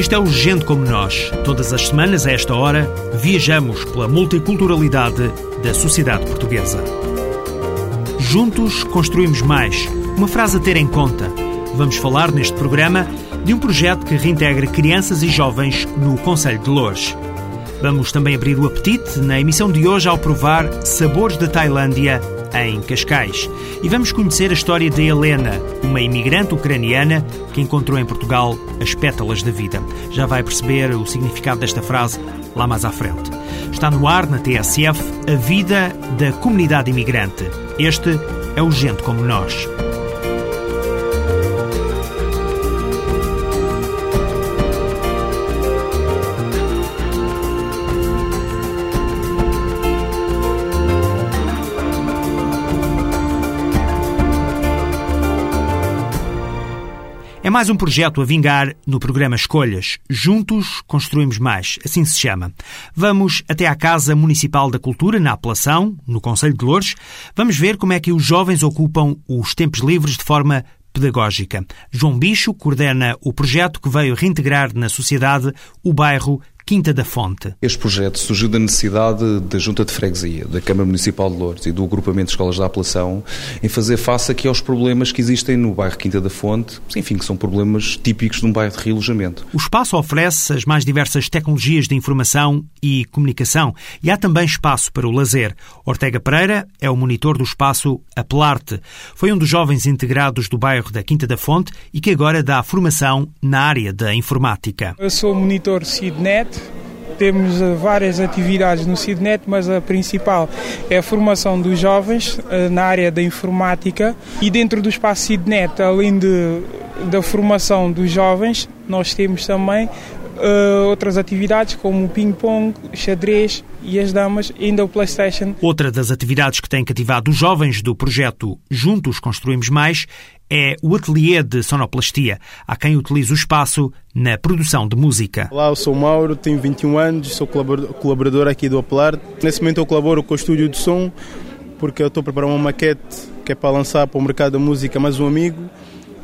Este é o Gente Como Nós. Todas as semanas, a esta hora, viajamos pela multiculturalidade da sociedade portuguesa. Juntos construímos mais. Uma frase a ter em conta. Vamos falar neste programa de um projeto que reintegra crianças e jovens no Conselho de Loures. Vamos também abrir o apetite na emissão de hoje ao provar sabores da Tailândia em Cascais. E vamos conhecer a história de Helena, uma imigrante ucraniana que encontrou em Portugal as pétalas da vida. Já vai perceber o significado desta frase lá mais à frente. Está no ar, na TSF, a vida da comunidade imigrante. Este é o Gente Como Nós. É mais um projeto a vingar no programa Escolhas. Juntos construímos mais, assim se chama. Vamos até à Casa Municipal da Cultura, na Apelação, no Conselho de Louros. Vamos ver como é que os jovens ocupam os tempos livres de forma pedagógica. João Bicho coordena o projeto que veio reintegrar na sociedade o bairro Quinta da Fonte. Este projeto surgiu da necessidade da Junta de Freguesia, da Câmara Municipal de Lourdes e do agrupamento de escolas da apelação em fazer face aqui aos problemas que existem no bairro Quinta da Fonte, enfim, que são problemas típicos de um bairro de realojamento. O espaço oferece as mais diversas tecnologias de informação e comunicação e há também espaço para o lazer. Ortega Pereira é o monitor do espaço Apelarte. Foi um dos jovens integrados do bairro da Quinta da Fonte e que agora dá formação na área da informática. Eu sou monitor CIDNET, temos várias atividades no CIDNET, mas a principal é a formação dos jovens na área da informática. E dentro do espaço CIDNET, além de, da formação dos jovens, nós temos também uh, outras atividades como o ping-pong, xadrez e as damas, e ainda o PlayStation. Outra das atividades que tem cativado os jovens do projeto Juntos Construímos Mais é o ateliê de sonoplastia. Há quem utilize o espaço na produção de música. Olá, eu sou o Mauro, tenho 21 anos, sou colaborador aqui do Apelar. Nesse momento eu colaboro com o estúdio de som, porque eu estou a preparar uma maquete que é para lançar para o mercado da música mais um amigo.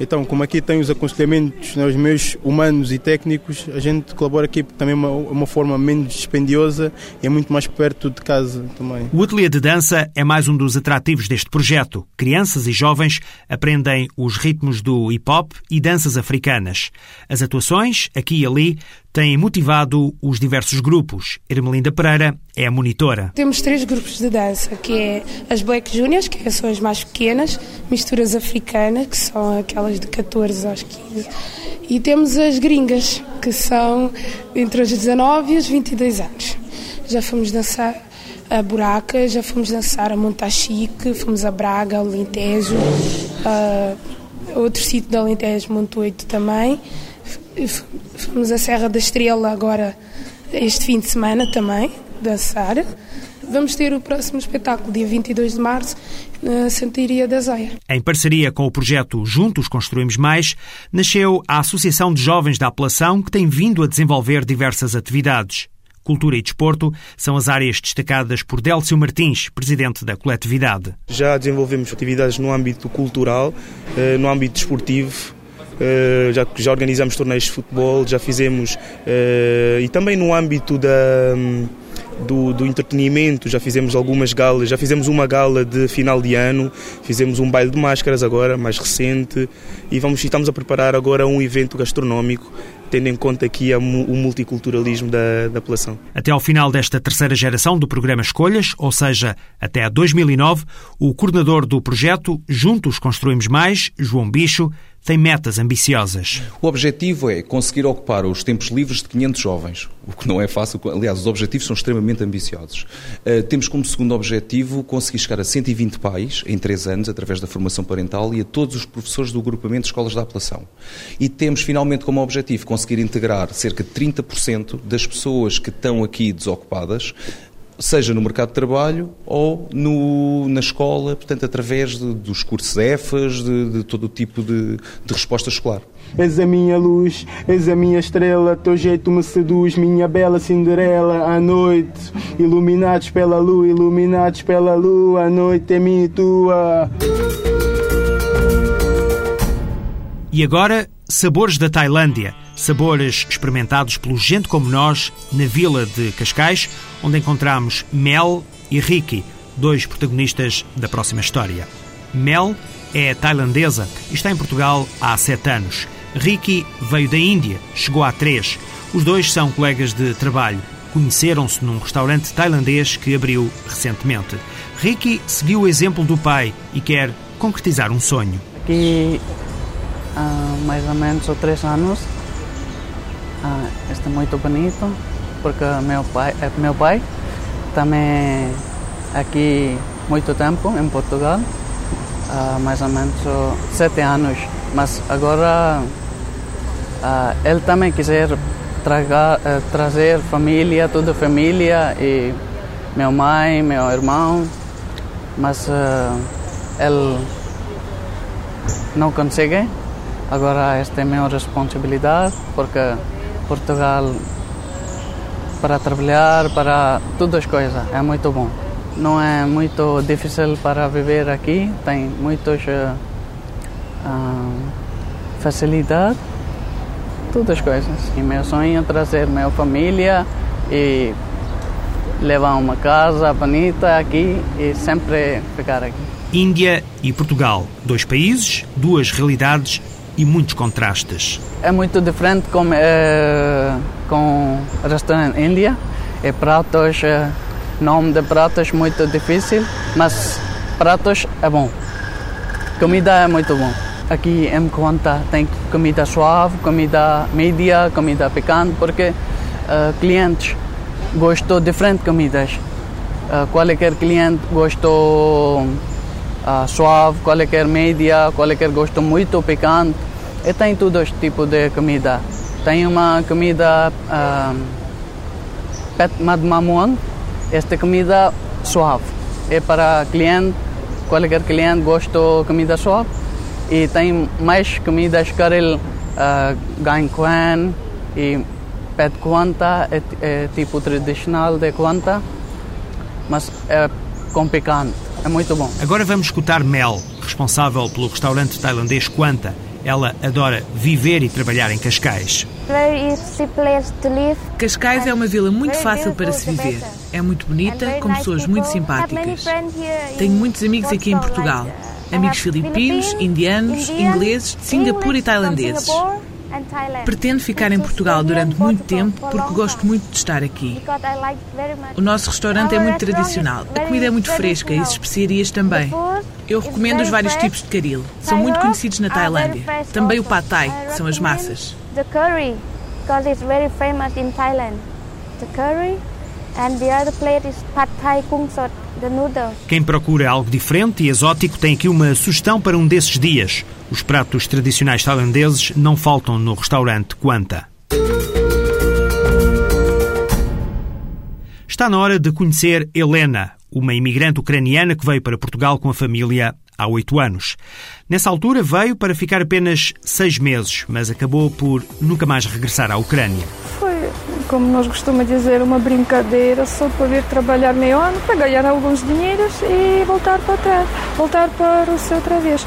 Então, como aqui tem os aconselhamentos, né, os meus humanos e técnicos, a gente colabora aqui também uma, uma forma menos dispendiosa e é muito mais perto de casa também. O ateliê de dança é mais um dos atrativos deste projeto. Crianças e jovens aprendem os ritmos do hip-hop e danças africanas. As atuações, aqui e ali, têm motivado os diversos grupos. Ermelinda Pereira é a monitora. Temos três grupos de dança, que é as Black Juniors, que são as mais pequenas, misturas africanas, que são aquelas de 14 aos 15, e temos as gringas, que são entre os 19 e os 22 anos. Já fomos dançar a Buraca, já fomos dançar a Montachique, fomos a Braga, ao Alentejo, outro sítio de Alentejo, Montoito também. Fomos à Serra da Estrela agora este fim de semana também, dançar. Vamos ter o próximo espetáculo, dia 22 de março, na Santiria da Zóia. Em parceria com o projeto Juntos Construímos Mais, nasceu a Associação de Jovens da Apelação, que tem vindo a desenvolver diversas atividades. Cultura e desporto são as áreas destacadas por Délcio Martins, presidente da coletividade. Já desenvolvemos atividades no âmbito cultural, no âmbito desportivo, já, já organizamos torneios de futebol, já fizemos, e também no âmbito da do, do, entretenimento, já fizemos algumas galas, já fizemos uma gala de final de ano, fizemos um baile de máscaras agora, mais recente, e vamos, estamos a preparar agora um evento gastronómico, tendo em conta aqui o multiculturalismo da, da. Até ao final desta terceira geração do programa Escolhas, ou seja, até a 2009, o coordenador do projeto Juntos Construímos Mais, João Bicho, tem metas ambiciosas. O objetivo é conseguir ocupar os tempos livres de 500 jovens, o que não é fácil. Aliás, os objetivos são extremamente ambiciosos. Uh, temos como segundo objetivo conseguir chegar a 120 pais em 3 anos, através da formação parental, e a todos os professores do agrupamento de escolas da apelação. E temos finalmente como objetivo conseguir integrar cerca de 30% das pessoas que estão aqui desocupadas seja no mercado de trabalho ou no, na escola, portanto, através de, dos cursos EFAs, de, de todo o tipo de, de resposta escolar. És a minha luz, és a minha estrela, teu jeito me seduz, minha bela Cinderela. À noite, iluminados pela lua, iluminados pela lua, a noite é minha e tua. E agora, sabores da Tailândia. Sabores experimentados pelo Gente Como Nós, na vila de Cascais, onde encontramos Mel e Ricky, dois protagonistas da próxima história. Mel é tailandesa e está em Portugal há sete anos. Ricky veio da Índia, chegou há três. Os dois são colegas de trabalho. Conheceram-se num restaurante tailandês que abriu recentemente. Ricky seguiu o exemplo do pai e quer concretizar um sonho. Aqui há mais ou menos três anos. Ah, este é muito bonito porque meu pai, meu pai também aqui muito tempo em Portugal, há mais ou menos sete anos. Mas agora ah, ele também quiser tragar, eh, trazer família, toda família e meu mãe, meu irmão, mas uh, ele não consegue. Agora esta é minha responsabilidade porque Portugal para trabalhar, para todas as coisas, é muito bom. Não é muito difícil para viver aqui, tem muitas uh, uh, facilidades todas as coisas. E meu sonho é trazer minha família e levar uma casa bonita aqui e sempre ficar aqui. Índia e Portugal, dois países, duas realidades e muitos contrastes. É muito diferente com, é, com restaurante Índia. É pratos, é, nome de pratos muito difícil, mas pratos é bom. Comida é muito bom. Aqui em Conta tem comida suave, comida média, comida picante, porque uh, clientes gostam de diferentes comidas. Qualquer cliente gostou suave, qualquer média, qualquer gosto muito picante. E tem todos os tipos de comida. Tem uma comida uh, pet madmamuan, esta comida suave. É para cliente, qualquer cliente gosta de comida suave e tem mais comidas Karel uh, Gain Kwan e Pet Quanta, é, é, tipo tradicional de Quanta, mas é com picante, é muito bom. Agora vamos escutar Mel, responsável pelo restaurante tailandês Quanta. Ela adora viver e trabalhar em Cascais. Cascais é uma vila muito fácil para se viver. É muito bonita, com pessoas muito simpáticas. Tenho muitos amigos aqui em Portugal amigos filipinos, indianos, ingleses, de Singapura e tailandeses. Pretendo ficar em Portugal durante muito tempo porque gosto muito de estar aqui. O nosso restaurante é muito tradicional, a comida é muito fresca e as especiarias também. Eu recomendo os vários tipos de caril, são muito conhecidos na Tailândia. Também o pad thai, que são as massas. The curry, because it's very famous in Thailand. The curry Quem procura algo diferente e exótico tem aqui uma sugestão para um desses dias. Os pratos tradicionais tailandeses não faltam no restaurante Quanta. Está na hora de conhecer Helena, uma imigrante ucraniana que veio para Portugal com a família há oito anos. Nessa altura veio para ficar apenas seis meses, mas acabou por nunca mais regressar à Ucrânia como nós costumamos dizer, uma brincadeira só para vir trabalhar meio ano, para ganhar alguns dinheiros e voltar para trás, voltar para o seu outra vez.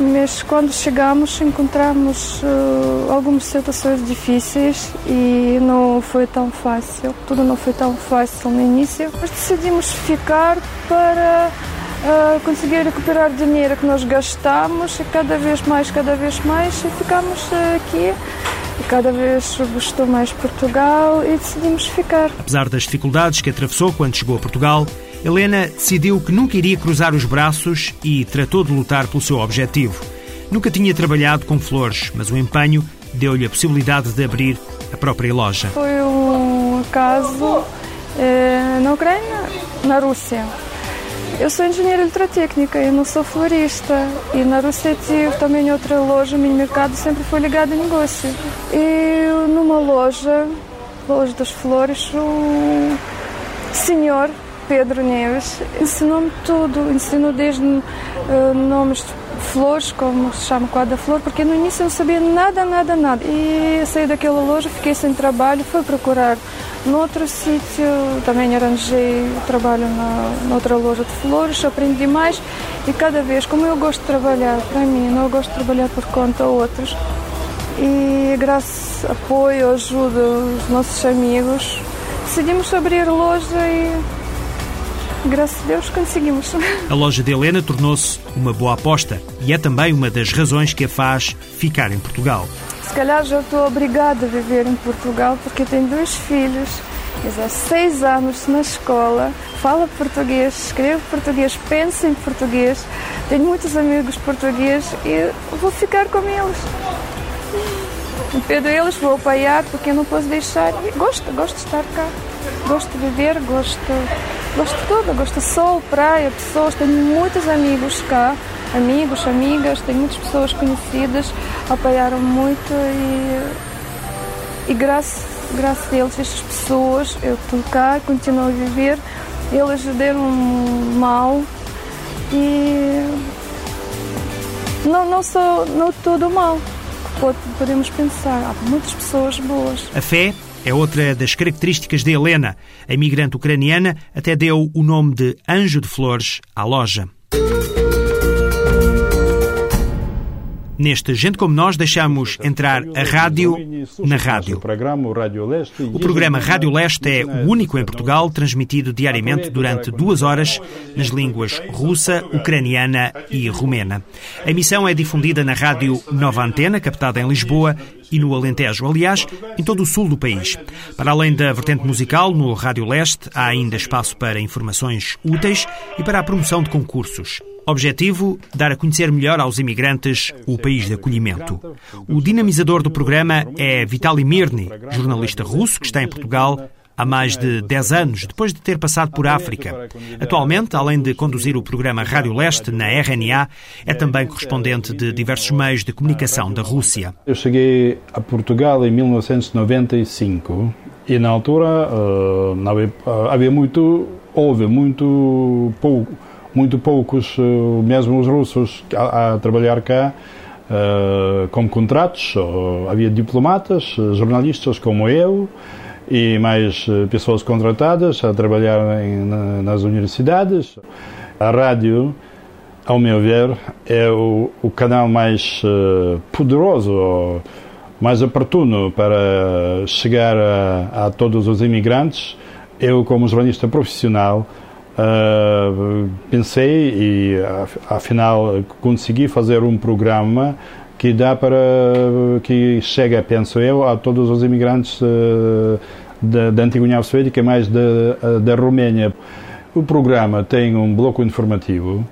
Mas quando chegamos encontramos uh, algumas situações difíceis e não foi tão fácil. Tudo não foi tão fácil no início. Mas decidimos ficar para uh, conseguir recuperar dinheiro que nós gastamos e cada vez mais, cada vez mais e ficamos aqui e cada vez gostou mais Portugal e decidimos ficar. Apesar das dificuldades que atravessou quando chegou a Portugal, Helena decidiu que nunca iria cruzar os braços e tratou de lutar pelo seu objetivo. Nunca tinha trabalhado com flores, mas o empenho deu-lhe a possibilidade de abrir a própria loja. Foi um caso eh, na Ucrânia, na Rússia. Eu sou engenheira eletrotécnica, eu não sou florista. E na Rússia tive também outra loja, o meu mercado sempre foi ligado a negócio. E numa loja, loja das flores, senhor Pedro Neves ensinou-me tudo, ensinou desde uh, nomes de flores, como se chama quadra flor, porque no início eu não sabia nada, nada, nada. E saí daquela loja, fiquei sem trabalho, fui procurar noutro sítio, também arranjei trabalho na, noutra loja de flores, aprendi mais e cada vez, como eu gosto de trabalhar para mim, não gosto de trabalhar por conta outros, e graças a apoio, ajuda os nossos amigos, decidimos abrir loja e Graças a Deus conseguimos. A loja de Helena tornou-se uma boa aposta e é também uma das razões que a faz ficar em Portugal. Se calhar já estou obrigada a viver em Portugal porque tenho dois filhos. Eles há seis anos na escola, fala português, escreve português, pensa em português. Tenho muitos amigos portugueses e vou ficar com eles. Pedro eles vou apoiar porque eu não posso deixar. Gosto, gosto de estar cá. Gosto de viver, gosto Gosto de tudo, gosto de sol, praia, pessoas, tenho muitos amigos cá, amigos, amigas, tenho muitas pessoas conhecidas, apoiaram muito e, e graças, graças a eles, estas pessoas, eu estou cá, continuo a viver, eles deram mal e não, não sou não tudo mal, podemos pensar, há muitas pessoas boas. A fé é outra das características de Helena. A imigrante ucraniana até deu o nome de Anjo de Flores à loja. Neste Gente Como Nós, deixamos entrar a rádio na rádio. O programa Rádio Leste é o único em Portugal transmitido diariamente durante duas horas nas línguas russa, ucraniana e romena. A emissão é difundida na rádio Nova Antena, captada em Lisboa, e no Alentejo, aliás, em todo o sul do país. Para além da vertente musical, no Rádio Leste há ainda espaço para informações úteis e para a promoção de concursos. Objetivo: dar a conhecer melhor aos imigrantes o país de acolhimento. O dinamizador do programa é Vitaly Mirny, jornalista russo que está em Portugal há mais de 10 anos, depois de ter passado por África. Atualmente, além de conduzir o programa Rádio Leste na RNA, é também correspondente de diversos meios de comunicação da Rússia. Eu cheguei a Portugal em 1995 e na altura havia, uh, havia muito, houve muito pouco muito poucos, eh, mesmo os russos, a, a trabalhar cá uh, contratos. Havia diplomatas, eh, jornalistas como eu e mais pessoas contratadas a trabalhar em, nas universidades. A rádio, ao meu ver, é o, o canal mais uh, poderoso, mais oportuno para chegar a, a todos os imigrantes. Eu, como jornalista profissional, Uh, pensei e afinal consegui fazer um programa que dá para que chega, penso eu, a todos os imigrantes uh, da, antiga União Soviética, mais da, uh, da Roménia. O programa tem um bloco informativo,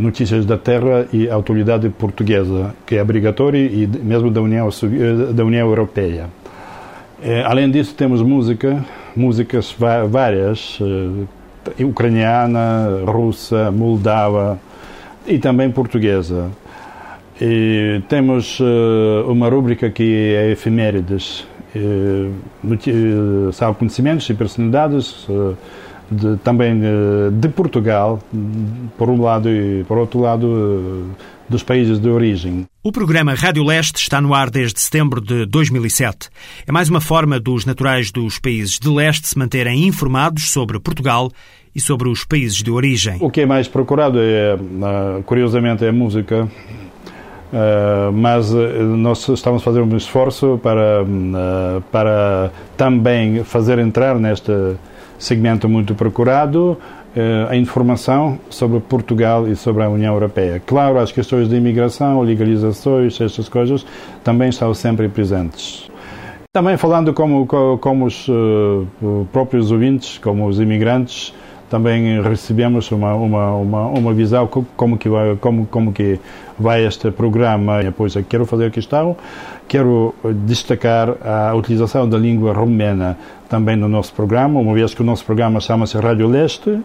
notícias da terra e autoridade portuguesa, que é obrigatório e mesmo da União, da União Europeia. além disso, temos música, músicas várias ucraniana, russa, moldava e também portuguesa. E temos uh, uma rúbrica que é efemérides, uh, são conhecimentos e personalidades de, também de Portugal, por um lado e por outro lado dos países de origem. O programa Rádio Leste está no ar desde setembro de 2007. É mais uma forma dos naturais dos países de leste se manterem informados sobre Portugal e sobre os países de origem. O que é mais procurado é, curiosamente, é a música. Mas nós estamos a fazer um esforço para, para também fazer entrar neste segmento muito procurado a informação sobre Portugal e sobre a União Europeia. Claro, as questões de imigração, legalizações, estas coisas também estão sempre presentes. Também falando como, como os próprios ouvintes, como os imigrantes, também recebemos uma, uma, uma, uma visão como que vai, como, como que vai este programa. Depois, quero fazer questão, quero destacar a utilização da língua romena também no nosso programa, uma vez que o nosso programa chama-se Rádio Leste.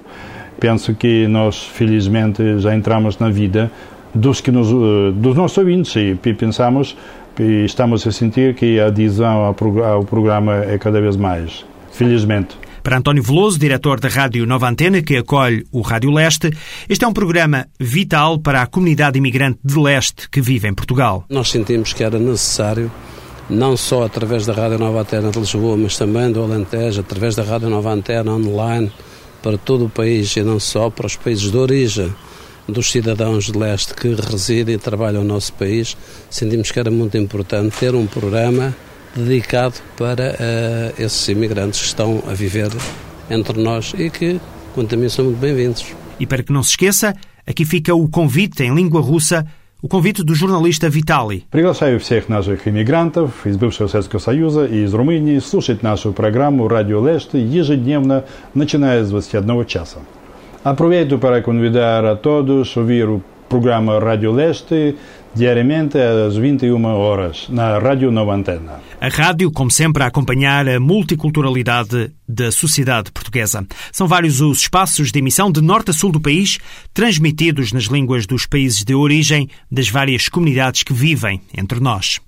Penso que nós, felizmente, já entramos na vida dos, que nos, dos nossos ouvintes e pensamos e estamos a sentir que a adesão ao programa é cada vez mais, felizmente. Para António Veloso, diretor da Rádio Nova Antena, que acolhe o Rádio Leste, este é um programa vital para a comunidade imigrante de Leste que vive em Portugal. Nós sentimos que era necessário, não só através da Rádio Nova Antena de Lisboa, mas também do Alentejo, através da Rádio Nova Antena online, para todo o país e não só para os países de origem dos cidadãos de leste que residem e trabalham no nosso país, sentimos que era muito importante ter um programa dedicado para uh, esses imigrantes que estão a viver entre nós e que, quanto a mim, são muito bem-vindos. E para que não se esqueça, aqui fica o convite em língua russa o convite do журналиста Виталий. Приглашаю всех наших иммигрантов из бывшего Советского Союза и из Румынии слушать нашу программу «Радио Лешты» ежедневно, начиная с 21 часа. Aproveito para convidar a todos a ouvir o programa Rádio Leste diariamente às 21 horas na Rádio Nova Antena. A rádio, como sempre, a acompanhar a multiculturalidade da sociedade portuguesa. São vários os espaços de emissão de norte a sul do país, transmitidos nas línguas dos países de origem das várias comunidades que vivem entre nós.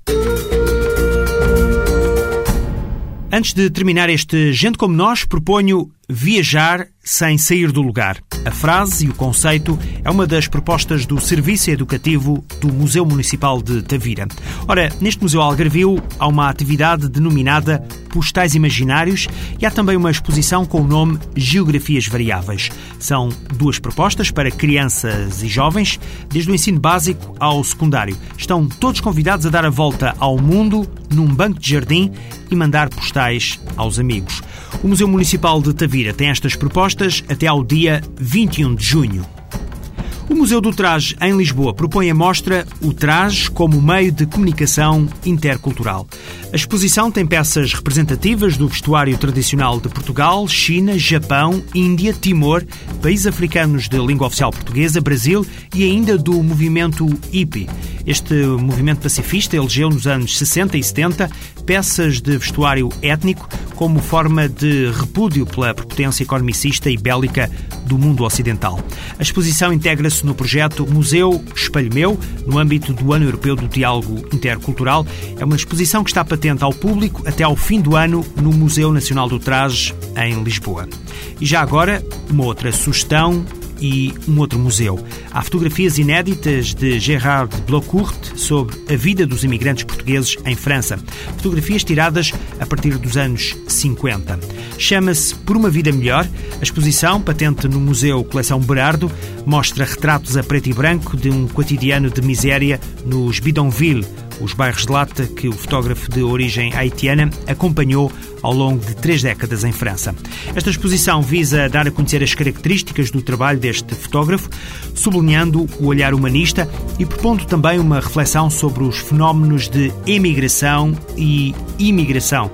Antes de terminar este Gente Como Nós, proponho viajar sem sair do lugar. A frase e o conceito é uma das propostas do Serviço Educativo do Museu Municipal de Tavira. Ora, neste Museu Algarvio há uma atividade denominada Postais Imaginários e há também uma exposição com o nome Geografias Variáveis. São duas propostas para crianças e jovens, desde o ensino básico ao secundário. Estão todos convidados a dar a volta ao mundo num banco de jardim e mandar postais aos amigos. O Museu Municipal de Tavira tem estas propostas até ao dia 21 de junho. O Museu do Traje, em Lisboa, propõe a mostra O Traje como meio de comunicação intercultural. A exposição tem peças representativas do vestuário tradicional de Portugal, China, Japão, Índia, Timor, países africanos de língua oficial portuguesa, Brasil e ainda do movimento hippie. Este movimento pacifista elegeu nos anos 60 e 70 peças de vestuário étnico como forma de repúdio pela prepotência economicista e bélica do mundo ocidental. A exposição integra-se no projeto Museu Espelho Meu, no âmbito do Ano Europeu do Diálogo Intercultural. É uma exposição que está patente ao público até ao fim do ano no Museu Nacional do Traje, em Lisboa. E já agora, uma outra sugestão e um outro museu. Há fotografias inéditas de Gérard Blocourt sobre a vida dos imigrantes portugueses em França. Fotografias tiradas a partir dos anos 50. Chama-se Por uma Vida Melhor. A exposição, patente no Museu Coleção Berardo, mostra retratos a preto e branco de um cotidiano de miséria nos Bidonville, os bairros de lata que o fotógrafo de origem haitiana acompanhou ao longo de três décadas em França. Esta exposição visa dar a conhecer as características do trabalho deste fotógrafo, sublinhando o olhar humanista e propondo também uma reflexão sobre os fenómenos de emigração e imigração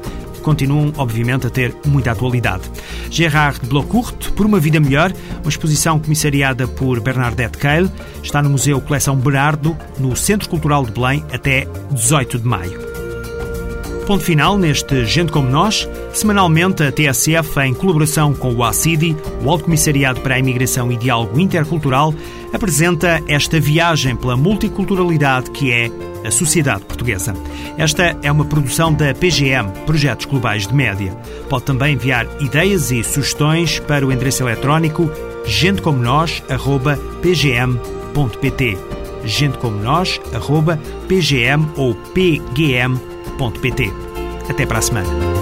continuam, obviamente, a ter muita atualidade. Gerard Blocourt, Por uma Vida Melhor, uma exposição comissariada por Bernadette Keil, está no Museu Coleção Berardo, no Centro Cultural de Belém, até 18 de maio. Ponto final neste Gente Como Nós. Semanalmente, a TSF, em colaboração com o ACIDI, o Alto Comissariado para a Imigração e Diálogo Intercultural, apresenta esta viagem pela multiculturalidade que é a sociedade portuguesa. Esta é uma produção da PGM, Projetos Globais de Média. Pode também enviar ideias e sugestões para o endereço eletrónico gentecomonos.pgm.pt gentecomonos.pgm ou pgm.pt. Até para a semana.